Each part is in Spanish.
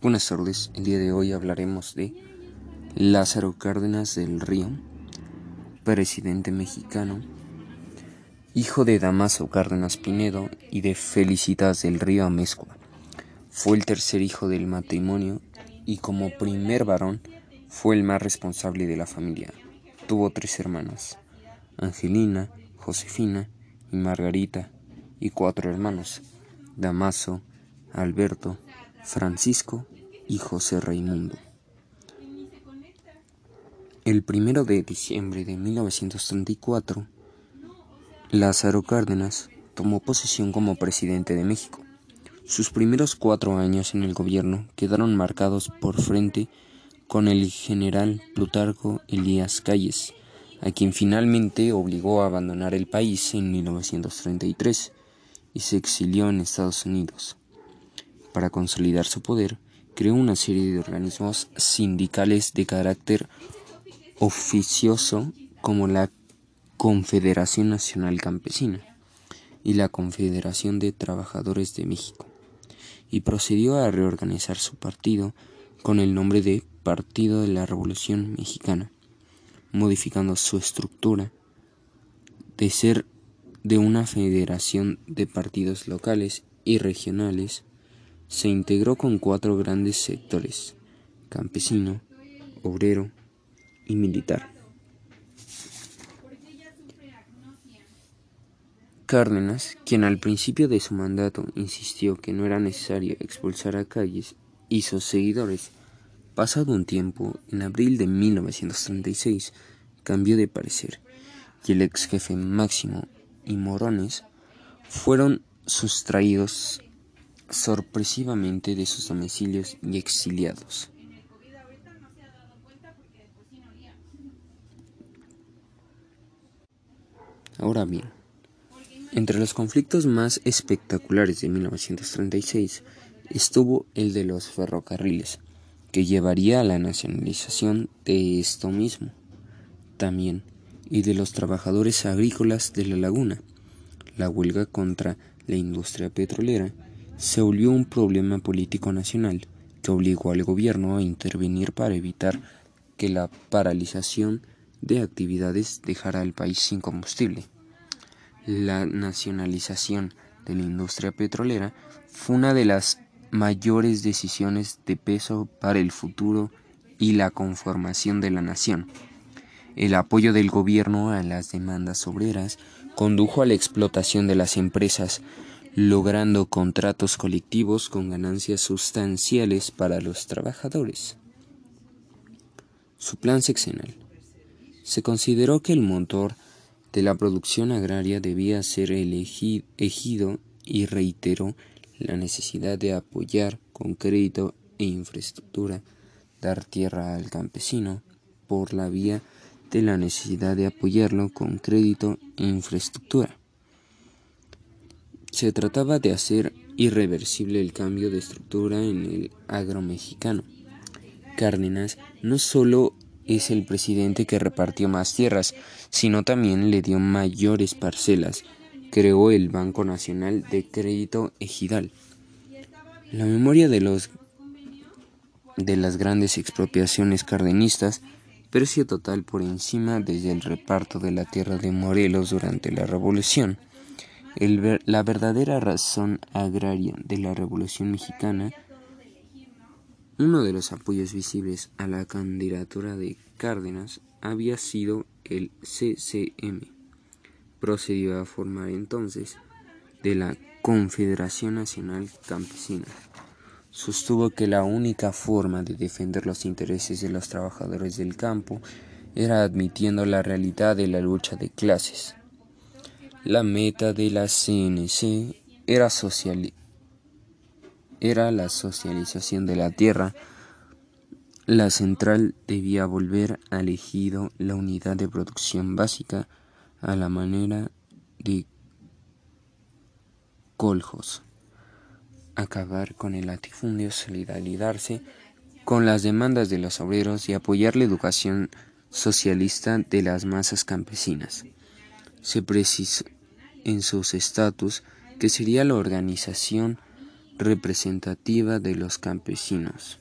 Buenas tardes, el día de hoy hablaremos de Lázaro Cárdenas del Río, presidente mexicano, hijo de Damaso Cárdenas Pinedo y de Felicitas del Río Amezcua. Fue el tercer hijo del matrimonio y como primer varón fue el más responsable de la familia. Tuvo tres hermanas, Angelina, Josefina y Margarita, y cuatro hermanos, Damaso, Alberto, Francisco y José Raimundo. El primero de diciembre de 1934, Lázaro Cárdenas tomó posesión como presidente de México. Sus primeros cuatro años en el gobierno quedaron marcados por frente con el general Plutarco Elías Calles, a quien finalmente obligó a abandonar el país en 1933 y se exilió en Estados Unidos. Para consolidar su poder, creó una serie de organismos sindicales de carácter oficioso como la Confederación Nacional Campesina y la Confederación de Trabajadores de México, y procedió a reorganizar su partido con el nombre de Partido de la Revolución Mexicana, modificando su estructura de ser de una federación de partidos locales y regionales se integró con cuatro grandes sectores, campesino, obrero y militar. Cárdenas, quien al principio de su mandato insistió que no era necesario expulsar a Calles y sus seguidores, pasado un tiempo, en abril de 1936, cambió de parecer y el ex jefe Máximo y Morones fueron sustraídos sorpresivamente de sus domicilios y exiliados. Ahora bien, entre los conflictos más espectaculares de 1936 estuvo el de los ferrocarriles, que llevaría a la nacionalización de esto mismo, también, y de los trabajadores agrícolas de la laguna. La huelga contra la industria petrolera se volvió un problema político nacional que obligó al gobierno a intervenir para evitar que la paralización de actividades dejara al país sin combustible. La nacionalización de la industria petrolera fue una de las mayores decisiones de peso para el futuro y la conformación de la nación. El apoyo del gobierno a las demandas obreras condujo a la explotación de las empresas logrando contratos colectivos con ganancias sustanciales para los trabajadores. Su plan sexenal. Se consideró que el motor de la producción agraria debía ser elegido y reiteró la necesidad de apoyar con crédito e infraestructura, dar tierra al campesino por la vía de la necesidad de apoyarlo con crédito e infraestructura. Se trataba de hacer irreversible el cambio de estructura en el agro mexicano. Cárdenas no solo es el presidente que repartió más tierras, sino también le dio mayores parcelas. Creó el Banco Nacional de Crédito Ejidal. La memoria de los de las grandes expropiaciones cardenistas, precio total por encima desde el reparto de la tierra de Morelos durante la Revolución la verdadera razón agraria de la Revolución Mexicana, uno de los apoyos visibles a la candidatura de Cárdenas había sido el CCM. Procedió a formar entonces de la Confederación Nacional Campesina. Sostuvo que la única forma de defender los intereses de los trabajadores del campo era admitiendo la realidad de la lucha de clases la meta de la CNC era, era la socialización de la tierra. La central debía volver al ejido la unidad de producción básica a la manera de coljos. Acabar con el latifundio, solidarizarse con las demandas de los obreros y apoyar la educación socialista de las masas campesinas se precisó en sus estatus que sería la organización representativa de los campesinos.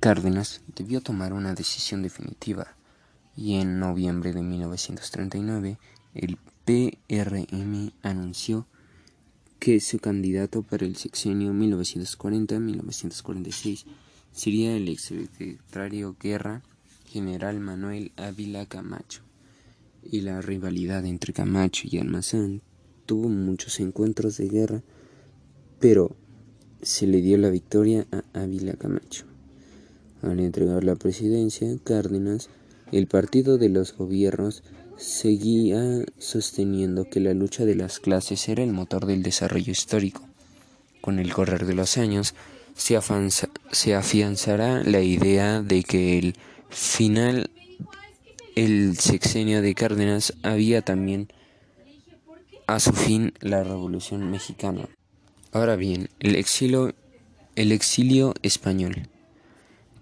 Cárdenas debió tomar una decisión definitiva y en noviembre de 1939 el PRM anunció que su candidato para el sexenio 1940-1946 sería el exsecretario Guerra, general Manuel Ávila Camacho. Y la rivalidad entre Camacho y Almazán tuvo muchos encuentros de guerra, pero se le dio la victoria a Ávila Camacho. Al entregar la presidencia, Cárdenas, el partido de los gobiernos, seguía sosteniendo que la lucha de las clases era el motor del desarrollo histórico. Con el correr de los años, se, se afianzará la idea de que el final, el sexenio de Cárdenas, había también a su fin la Revolución Mexicana. Ahora bien, el exilio, español.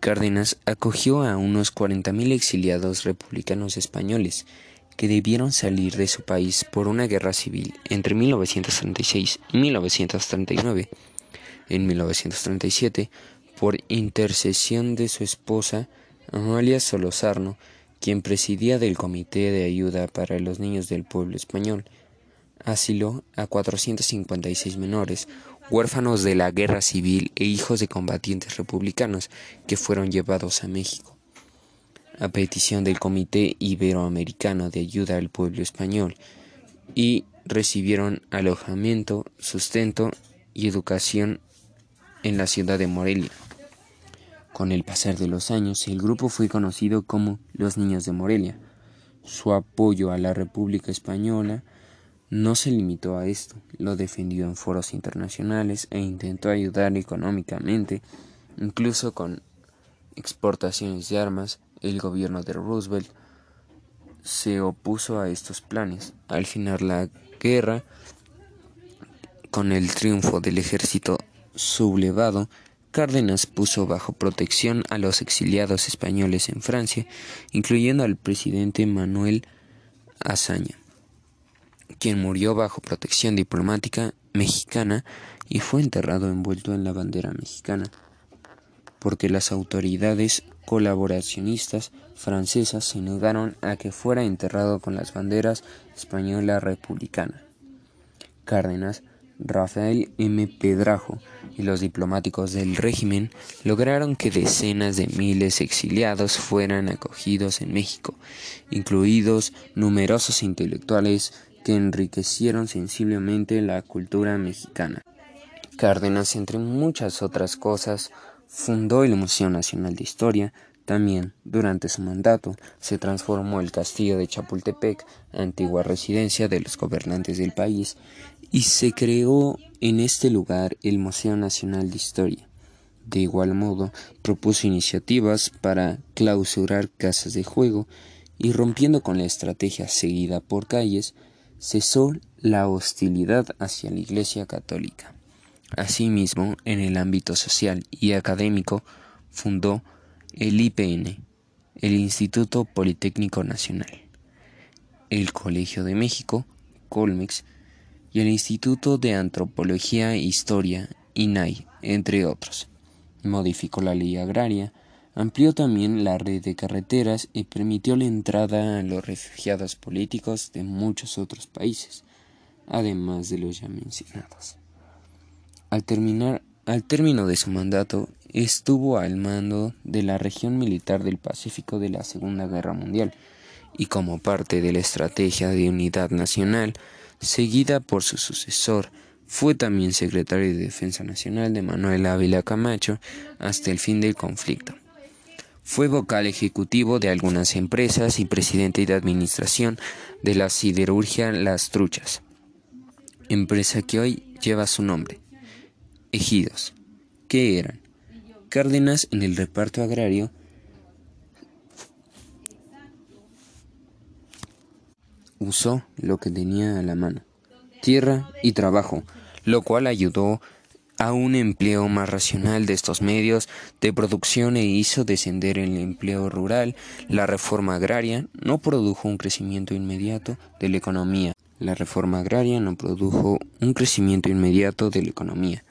Cárdenas acogió a unos 40.000 exiliados republicanos españoles que debieron salir de su país por una guerra civil entre 1936 y 1939. En 1937, por intercesión de su esposa, Amalia Solozarno, quien presidía del Comité de Ayuda para los Niños del Pueblo Español, asiló a 456 menores, huérfanos de la guerra civil e hijos de combatientes republicanos que fueron llevados a México a petición del Comité Iberoamericano de Ayuda al Pueblo Español y recibieron alojamiento, sustento y educación en la ciudad de Morelia. Con el pasar de los años, el grupo fue conocido como los Niños de Morelia. Su apoyo a la República Española no se limitó a esto, lo defendió en foros internacionales e intentó ayudar económicamente, incluso con exportaciones de armas, el gobierno de Roosevelt se opuso a estos planes. Al final la guerra, con el triunfo del ejército sublevado, Cárdenas puso bajo protección a los exiliados españoles en Francia, incluyendo al presidente Manuel Azaña, quien murió bajo protección diplomática mexicana y fue enterrado envuelto en la bandera mexicana, porque las autoridades colaboracionistas francesas se negaron a que fuera enterrado con las banderas española republicana. Cárdenas, Rafael M. Pedrajo y los diplomáticos del régimen lograron que decenas de miles exiliados fueran acogidos en México, incluidos numerosos intelectuales que enriquecieron sensiblemente la cultura mexicana. Cárdenas, entre muchas otras cosas, Fundó el Museo Nacional de Historia. También, durante su mandato, se transformó el castillo de Chapultepec, antigua residencia de los gobernantes del país, y se creó en este lugar el Museo Nacional de Historia. De igual modo, propuso iniciativas para clausurar casas de juego y rompiendo con la estrategia seguida por calles, cesó la hostilidad hacia la Iglesia Católica. Asimismo, en el ámbito social y académico, fundó el IPN, el Instituto Politécnico Nacional, el Colegio de México, Colmex, y el Instituto de Antropología e Historia, INAI, entre otros. Modificó la ley agraria, amplió también la red de carreteras y permitió la entrada a los refugiados políticos de muchos otros países, además de los ya mencionados. Al, terminar, al término de su mandato, estuvo al mando de la región militar del Pacífico de la Segunda Guerra Mundial y como parte de la estrategia de unidad nacional seguida por su sucesor, fue también secretario de Defensa Nacional de Manuel Ávila Camacho hasta el fin del conflicto. Fue vocal ejecutivo de algunas empresas y presidente de administración de la siderurgia Las Truchas, empresa que hoy lleva su nombre. Ejidos, que eran Cárdenas en el reparto agrario, usó lo que tenía a la mano, tierra y trabajo, lo cual ayudó a un empleo más racional de estos medios de producción e hizo descender el empleo rural. La reforma agraria no produjo un crecimiento inmediato de la economía, La reforma agraria no produjo un crecimiento inmediato de la economía,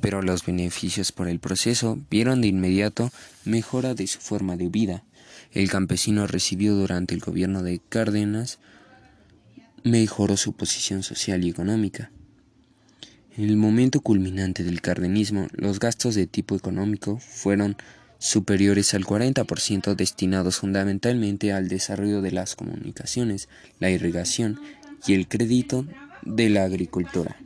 pero los beneficios por el proceso vieron de inmediato mejora de su forma de vida. El campesino recibió durante el gobierno de Cárdenas mejoró su posición social y económica. En el momento culminante del cardenismo, los gastos de tipo económico fueron superiores al 40% destinados fundamentalmente al desarrollo de las comunicaciones, la irrigación y el crédito de la agricultura.